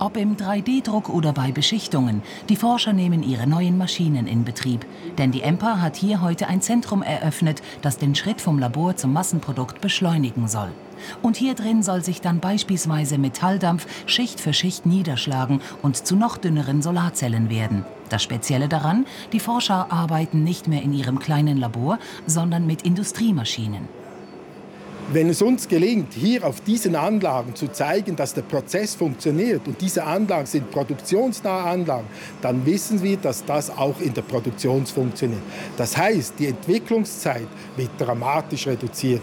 Ob im 3D-Druck oder bei Beschichtungen, die Forscher nehmen ihre neuen Maschinen in Betrieb. Denn die EMPA hat hier heute ein Zentrum eröffnet, das den Schritt vom Labor zum Massenprodukt beschleunigen soll. Und hier drin soll sich dann beispielsweise Metalldampf Schicht für Schicht niederschlagen und zu noch dünneren Solarzellen werden. Das Spezielle daran, die Forscher arbeiten nicht mehr in ihrem kleinen Labor, sondern mit Industriemaschinen. Wenn es uns gelingt, hier auf diesen Anlagen zu zeigen, dass der Prozess funktioniert und diese Anlagen sind produktionsnahe Anlagen, dann wissen wir, dass das auch in der Produktion funktioniert. Das heißt, die Entwicklungszeit wird dramatisch reduziert.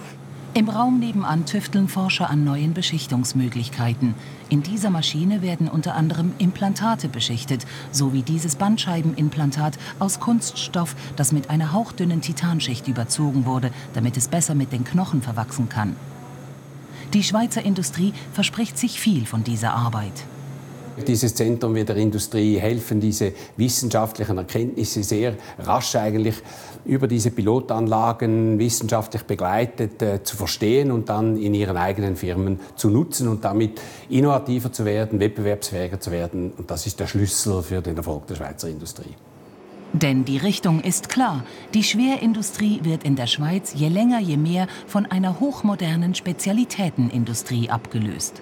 Im Raum nebenan tüfteln Forscher an neuen Beschichtungsmöglichkeiten. In dieser Maschine werden unter anderem Implantate beschichtet, so wie dieses Bandscheibenimplantat aus Kunststoff, das mit einer hauchdünnen Titanschicht überzogen wurde, damit es besser mit den Knochen verwachsen kann. Die Schweizer Industrie verspricht sich viel von dieser Arbeit. Dieses Zentrum wird der Industrie helfen, diese wissenschaftlichen Erkenntnisse sehr rasch eigentlich über diese Pilotanlagen wissenschaftlich begleitet äh, zu verstehen und dann in ihren eigenen Firmen zu nutzen und damit innovativer zu werden, wettbewerbsfähiger zu werden. Und das ist der Schlüssel für den Erfolg der Schweizer Industrie. Denn die Richtung ist klar. Die Schwerindustrie wird in der Schweiz je länger je mehr von einer hochmodernen Spezialitätenindustrie abgelöst.